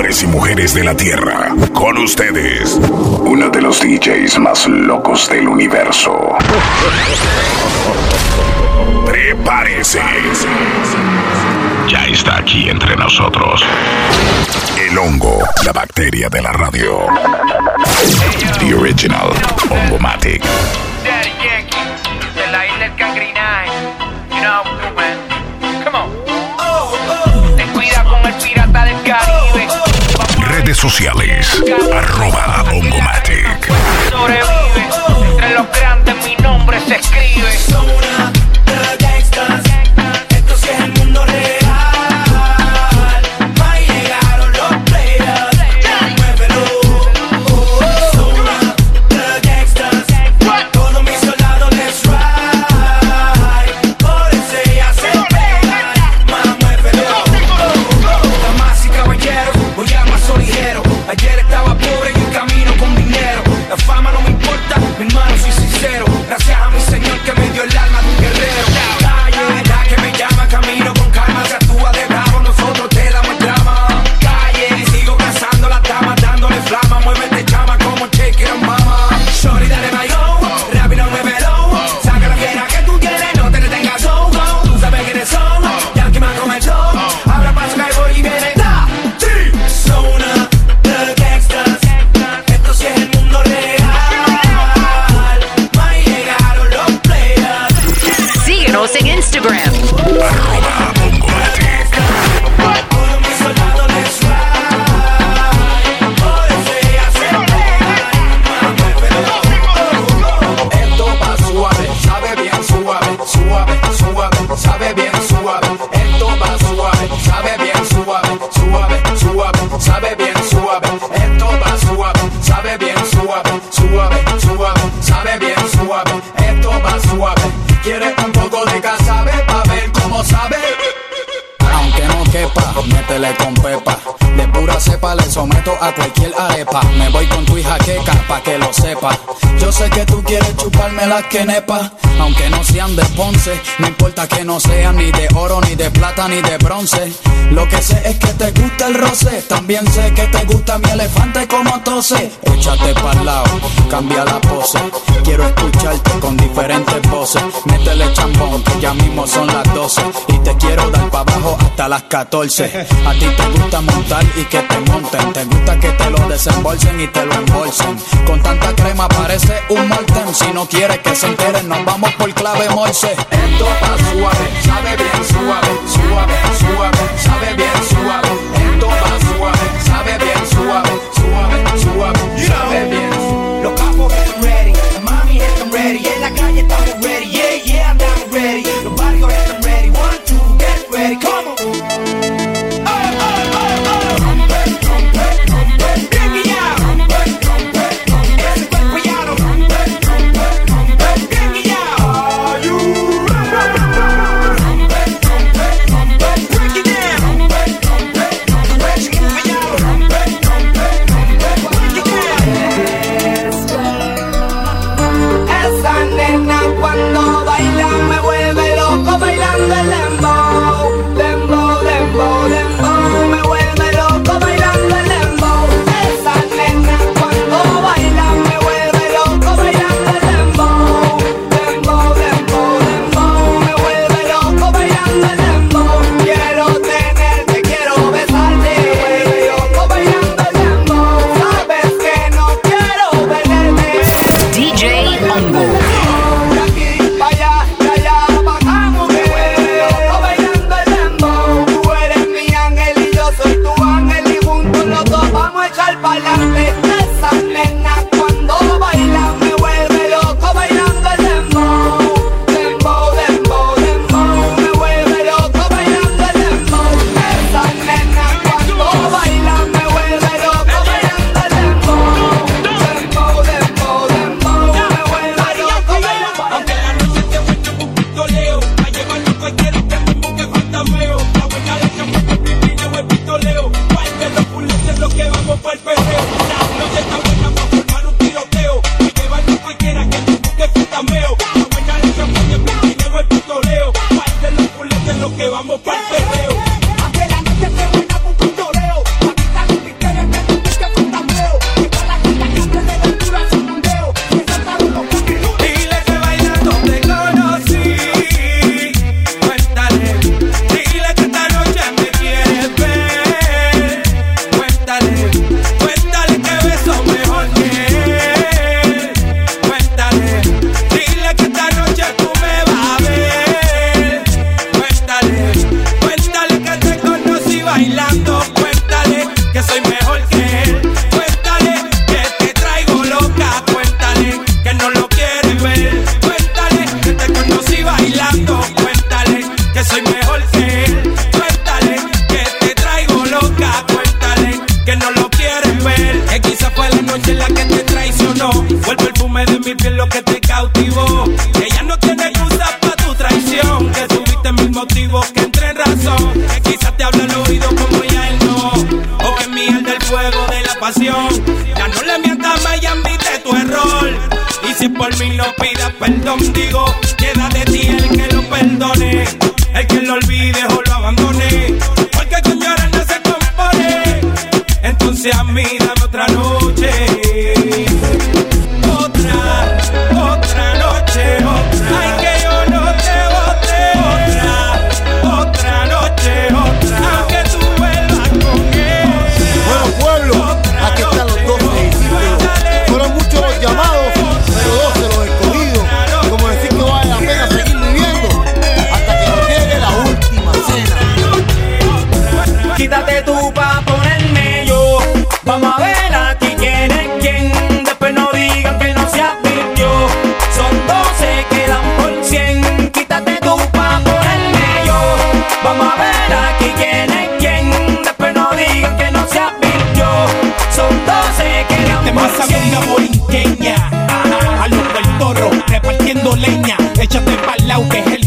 Hombres y mujeres de la Tierra, con ustedes, uno de los DJs más locos del universo. Prepárese. Ya está aquí entre nosotros. El hongo, la bacteria de la radio. The original Hongomatic. Redes sociales. Arroba Hongomatic. Sobrevive. Entre los grandes mi nombre se escribe. Las quenepas. Aunque no sean de Ponce, no importa que no sean ni de oro, ni de plata, ni de bronce. Lo que sé es que te gusta el roce. También sé que te gusta mi elefante como tose. Échate pa'l lado, cambia la pose. Quiero escucharte con diferentes voces. Métele chambón, que ya mismo son las 12. Y te quiero dar pa' abajo hasta las 14. A ti te gusta montar y que te monten. Te gusta que te lo desembolsen y te lo embolsen. Con tanta crema parece un molten. Si no quieres que se enteren, nos vamos por clave morse. Esto va suave, sabe bien suave, suave, suave, sabe bien suave. Esto va suave, Queda de ti el que lo perdone, el que lo olvide o lo abandone. Porque con llorar no se compone. Entonces a mí Lauque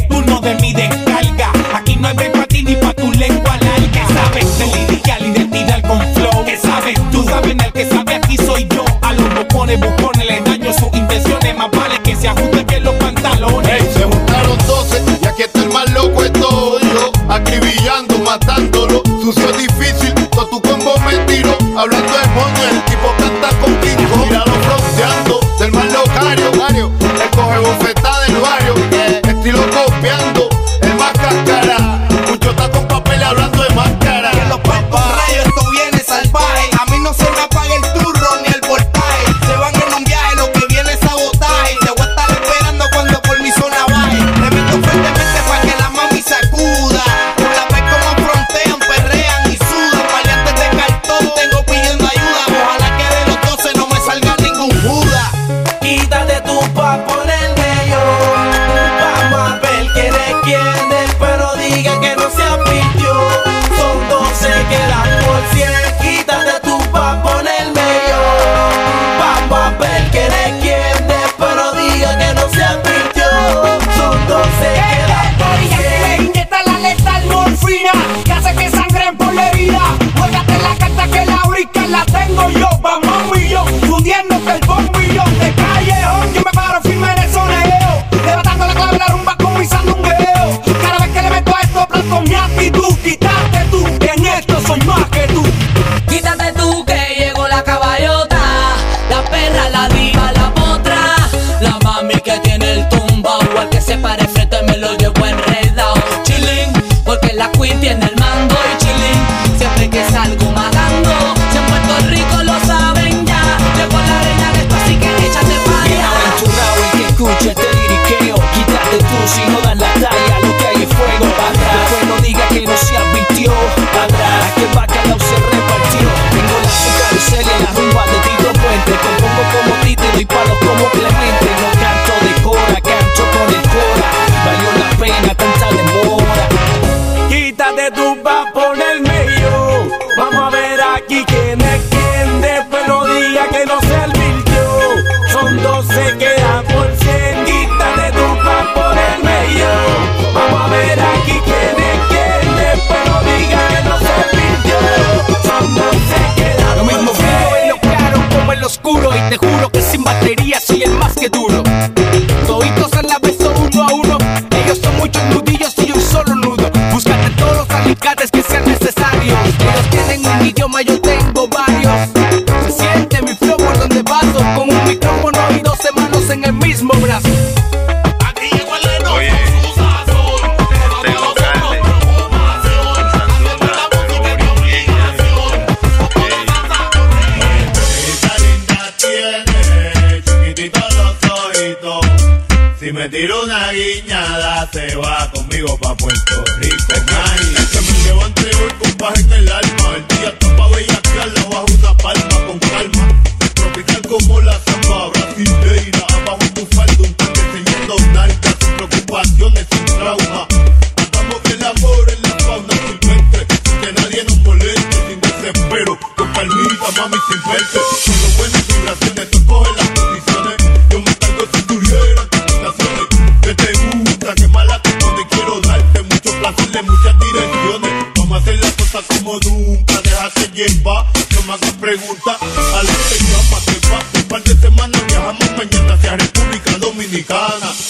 Cuba.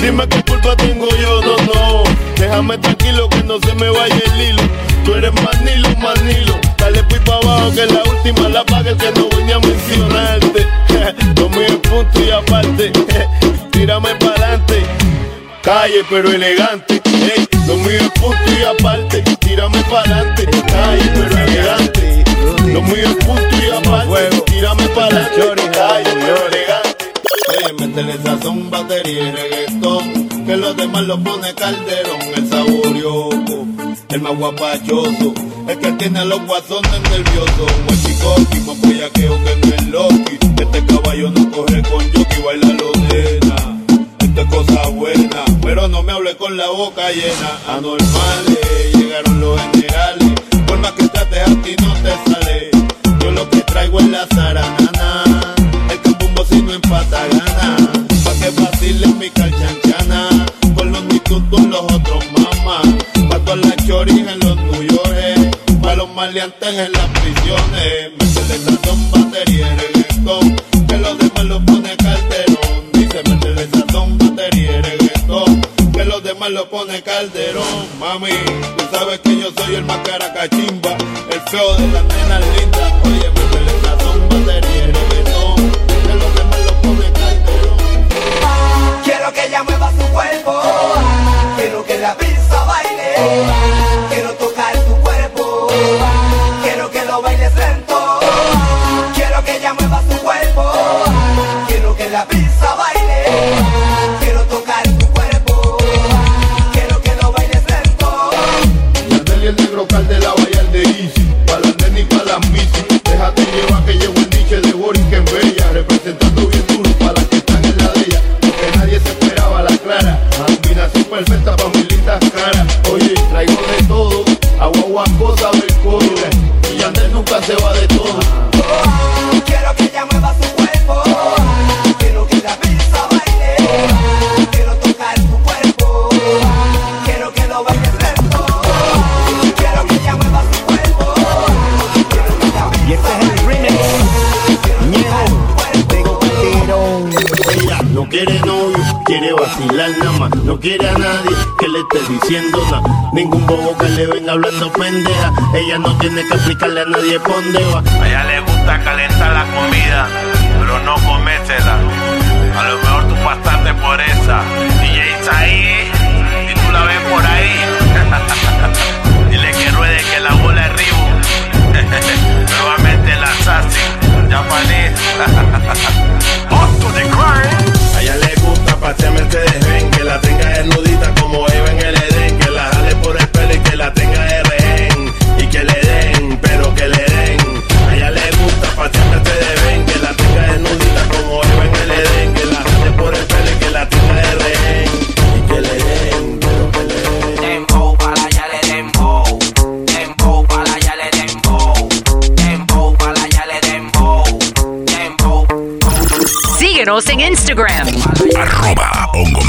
Dime qué culpa tengo yo, no, no. Déjame tranquilo que no se me vaya el hilo. Tú eres manilo, manilo. Dale pues pa' abajo que la última la paga el que no voy a mencionarte. Tomé el punto y aparte. Tírame para adelante. Calle pero elegante. Ey, tomé el punto y aparte. Tírame para adelante. Calle pero elegante. Tomé el punto y aparte. Tírame para adelante. Oye, métele sazón, batería y reggaetón, que los demás lo pone Calderón, el saborioco, el más guapachoso, el que tiene a los guasones nerviosos, buen chicoqui, más boyaqueo que no es loqui, este caballo no corre con yoki, baila lo llena, esto es cosa buena, pero no me hable con la boca llena, anormales, llegaron los generales, por más que trates a no te sale, yo lo que traigo es la zaranana patagana, pa' que vacile mi calchanchana, con los institutos los otros mamás, pa' todas las choris en los tuyores, pa' los maleantes en las prisiones, métele sazón, batería y reggaetón, que los demás los pone Calderón, dice métele sazón, batería y reggaetón, que los demás los pone Calderón, mami, tú sabes que yo soy el más caracachimba, el feo de las nenas lindas, oye, me métele sazón, batería Quiero que ella mueva su cuerpo, quiero que la pizza baile. ella no tiene que explicarle a nadie dónde va. A ella le gusta calentar la comida, pero no comérsela. A lo mejor tú pasaste por esa. DJ ahí y tú la ves por ahí. Dile que ruede que la bola es ribo. Nuevamente la sassy, japonés. Up to the. A le gusta pasearme el que la tenga desnudita Instagram. Hongo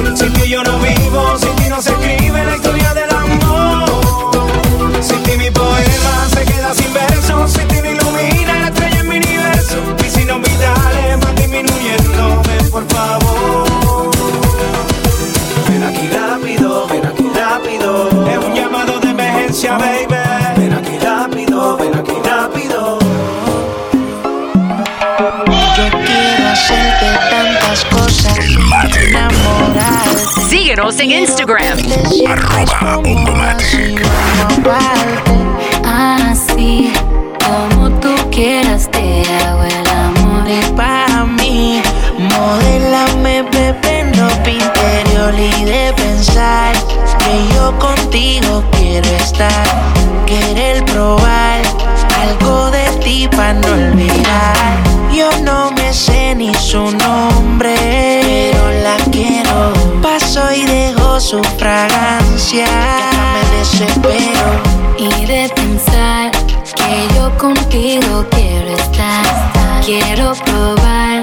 florecen. Sin ti yo no Síguenos en Instagram. Arroba quiero probar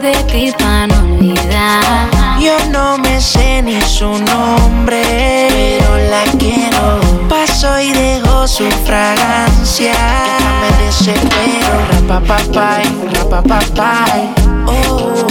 de ti para no olvidar. Yo no me sé ni su nombre, pero la quiero. Paso y dejo su fragancia. Me desespero. Rapapapay, rapapapay. Oh,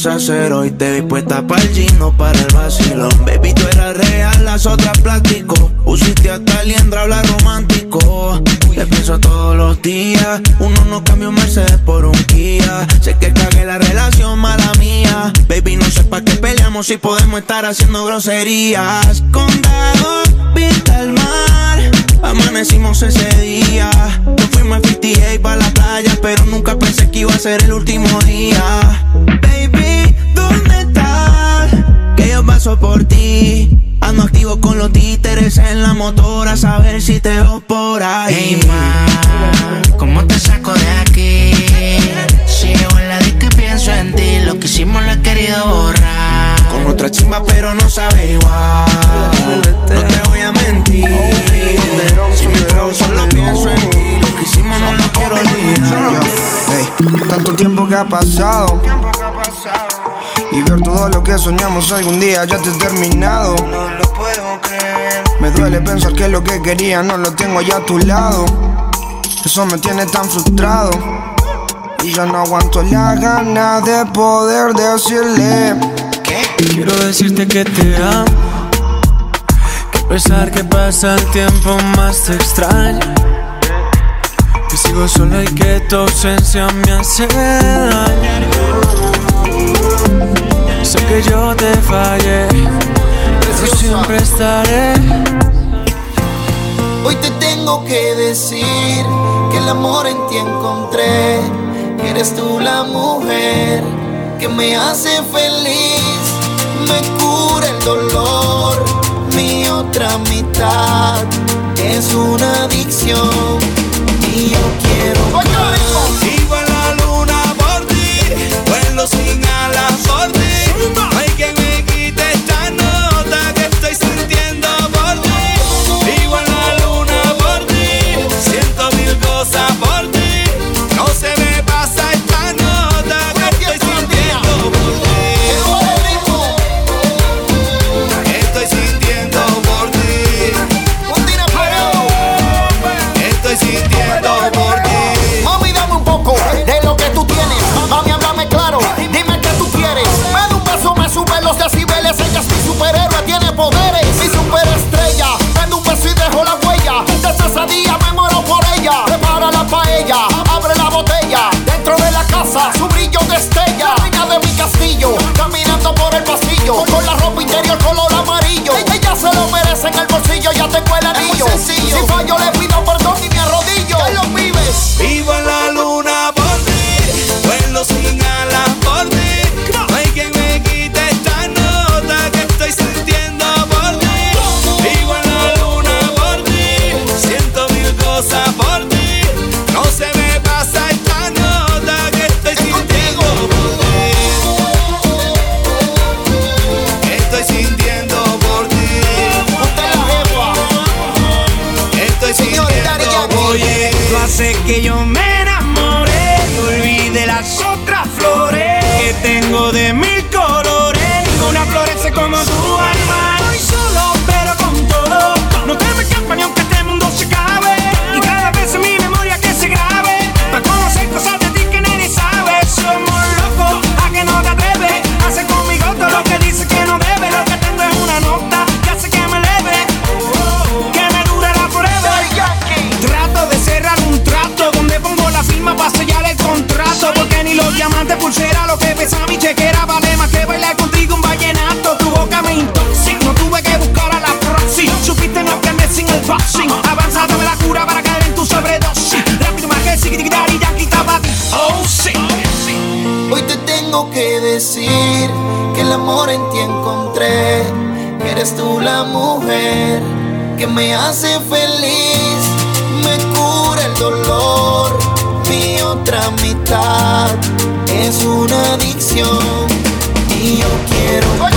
perdida, ¿qué vas a hacer hoy? Te vi puesta para el gino, para el vacilón. Baby, tú eras real, las otras plástico. Usiste hasta liendra, habla romántico. Te pienso todos los días. Uno no cambia un Mercedes por un Kia. Sé que cagué la relación, mala mía. Baby, no sé pa' qué peleamos si podemos estar haciendo groserías. Condado, vista al mar. Amanecimos ese día. Fuimos a 58 pa' la playa, pero nunca pensé que iba a ser el último día. Baby, ¿dónde estás? Que yo paso por ti. Ando activo con los títeres en la motora, a saber si te veo por ahí. Hey, ma, ¿cómo te saco de aquí? Si llevo en la disco y pienso en ti, lo que hicimos lo he querido borrar. Con otra chimba, pero no sabe igual. No te voy a mentir. Si me trago, solo pienso en ti. Hicimos no lo quiero olvidar. Ey, tanto tiempo que ha pasado y ver todo lo que soñamos algún día ya te he terminado. No lo puedo creer. Me duele pensar que lo que quería no lo tengo ya a tu lado. Eso me tiene tan frustrado. Y ya no aguanto la gana de poder decirle Quiero decirte que te amo. Que a pesar que pasa el tiempo más te extraño. Que sigo solo y que tu ausencia me hace daño. Sé que yo te fallé, pero siempre estaré. Hoy te tengo que decir que el amor en ti encontré, que eres tú la mujer que me hace feliz, me cura el dolor, mi otra mitad es una adicción y yo quiero. Sigo en la luna por ti, vuelo sin alas por ti. Su brillo destella. De mi tú la mujer que me hace feliz, me cura el dolor. Mi otra mitad es una adicción y yo quiero más.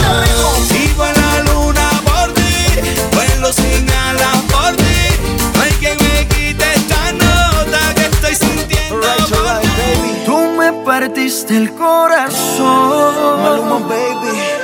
Sigo a la luna por ti, vuelo sin alas por ti. No hay que me quite esta nota que estoy sintiendo. Right, por right, baby. Tú me partiste el corazón. Maluma, baby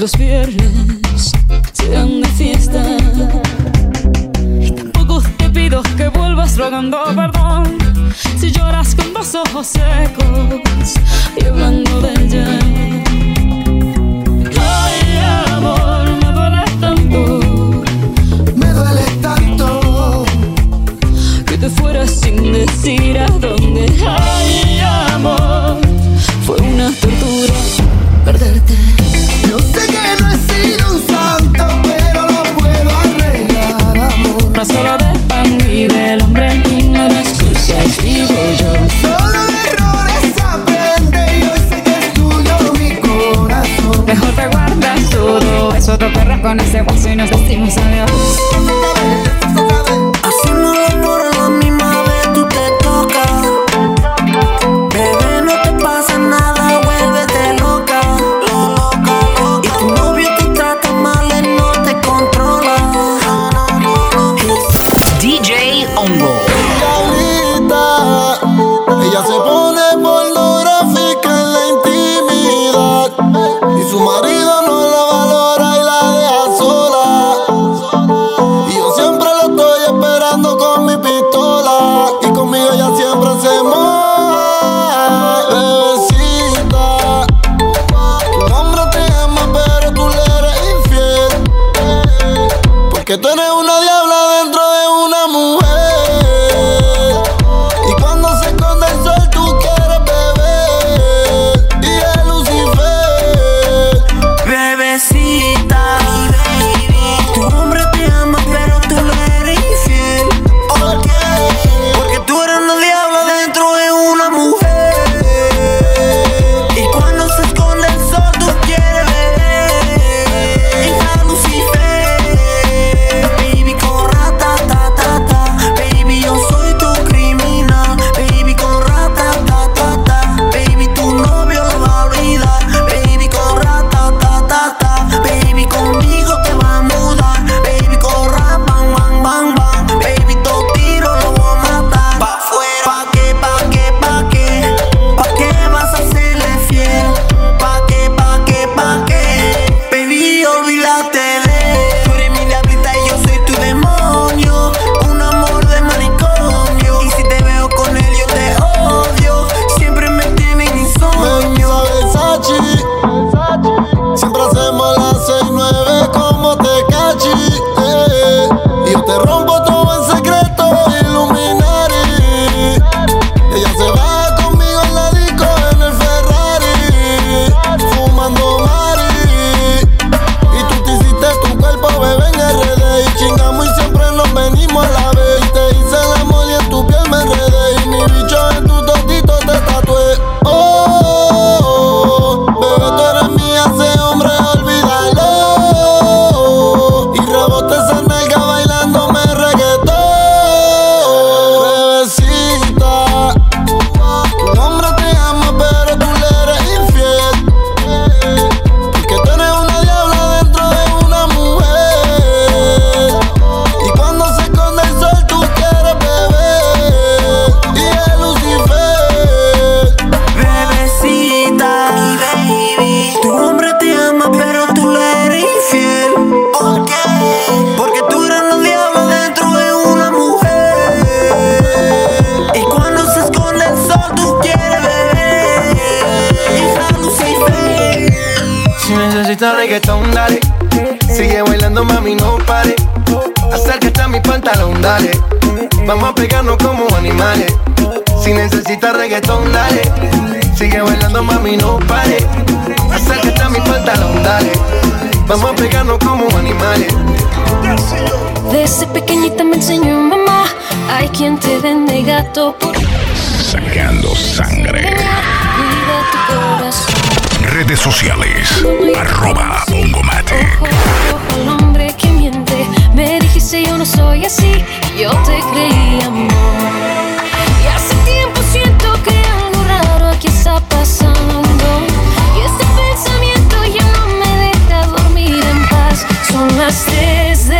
das Verdes necesita reggaetón, dale. Sigue bailando, mami, no pare. Acércate a mi pantalón, dale. Vamos a pegarnos como animales. Si necesita reggaetón, dale. Sigue bailando, mami, no pare. Acércate a mi pantalón, dale. Vamos a pegarnos como animales. Desde pequeñita me enseñó mamá. Hay quien te vende gato por Sacando sangre. Redes sociales. Arroba Ongomatic. Ojo al hombre que miente. Me dijiste yo no soy así. Yo te creí amor. Y hace tiempo siento que algo raro aquí está pasando. Y este pensamiento ya no me deja dormir en paz. Son las 3 de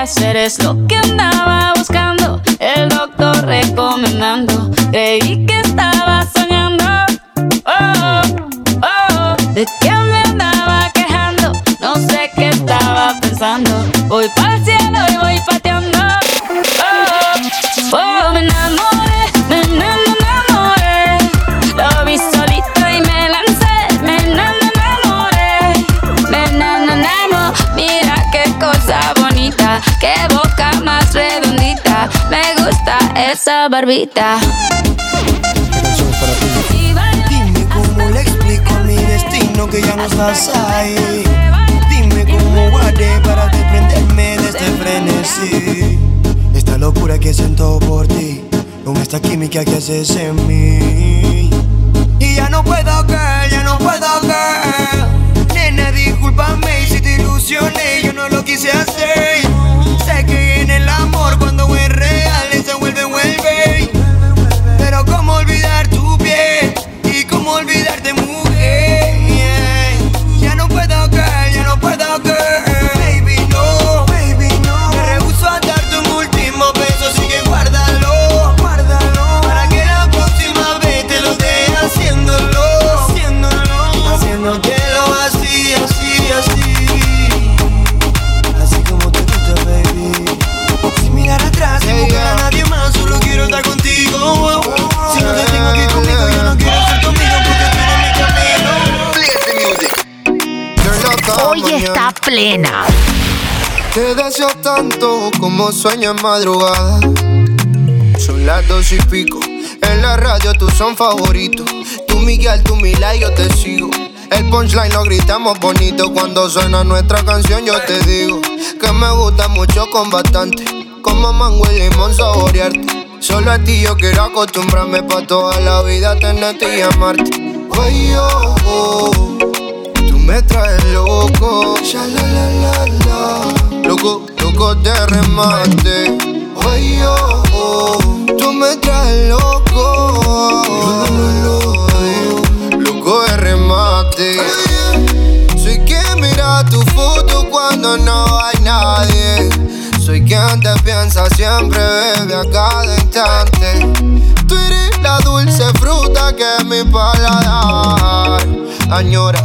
hacer? Es lo que andaba buscando. El doctor recomendando. Creí que estaba soñando. Oh, oh, ¿De qué me andaba quejando? No sé qué estaba pensando. Voy para el cielo y voy esa barbita. Dime cómo le explico mi destino que ya no estás ahí. Dime cómo guardé para desprenderme de este frenesí. Esta locura que siento por ti, con esta química que haces en mí. Y ya no puedo caer, ya no puedo caer. Nena, discúlpame si te ilusioné, sueño en madrugada. Son las dos y pico. En la radio tú son favoritos. Tú Miguel, tú Mila y yo te sigo. El punchline lo gritamos bonito cuando suena nuestra canción. Yo te digo que me gusta mucho con bastante. Como mango y limón saborearte. Solo a ti yo quiero acostumbrarme pa' toda la vida tenerte y amarte. Ay, oh, oh, tú me traes loco. Ya, la, la, la, la. Loco, loco de remate. Oh, oh, tú me traes loco. Loco de remate. Soy quien mira tu foto cuando no hay nadie. Soy quien te piensa siempre, bebe a cada instante. Tú eres la dulce fruta que mi paladar añora.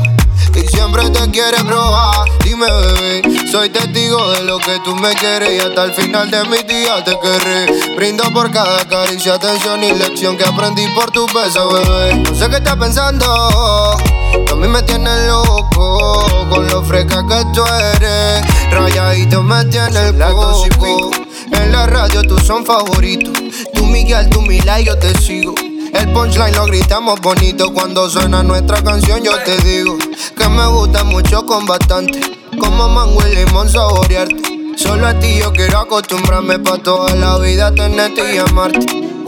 Y siempre te quiere probar. Dime, bebé, soy testigo de lo que tú me quieres. Y hasta el final de mis días te querré. Brindo por cada caricia, atención y lección que aprendí por tu beso, bebé. No sé qué estás pensando. A mí me tienes loco con lo fresca que tú eres. Rayadito me tiene el coco. En la radio tú son favoritos. Tú Miguel, tú Mila y yo te sigo. El punchline lo gritamos bonito cuando suena nuestra canción. Yo te digo que me gusta mucho con bastante. Como mango y limón saborearte. Solo a ti yo quiero acostumbrarme pa' toda la vida tenerte y amarte.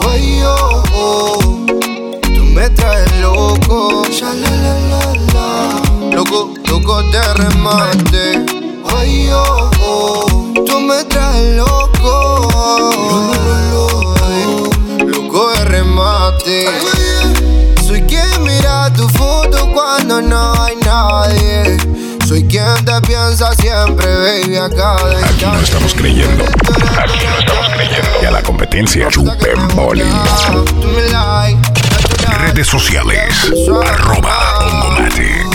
Ay, oh, oh, tú me traes loco. Ya, la, la, la. Loco, loco de remate. Ay, oh, oh, tú me traes loco. De remate. Soy quien mira tu foto cuando no hay nadie. Soy quien te piensa siempre, baby, a cada Aquí no estamos creyendo. Aquí no estamos creyendo. Y a la competencia chupen boli. Redes sociales. Arroba Ongomatic.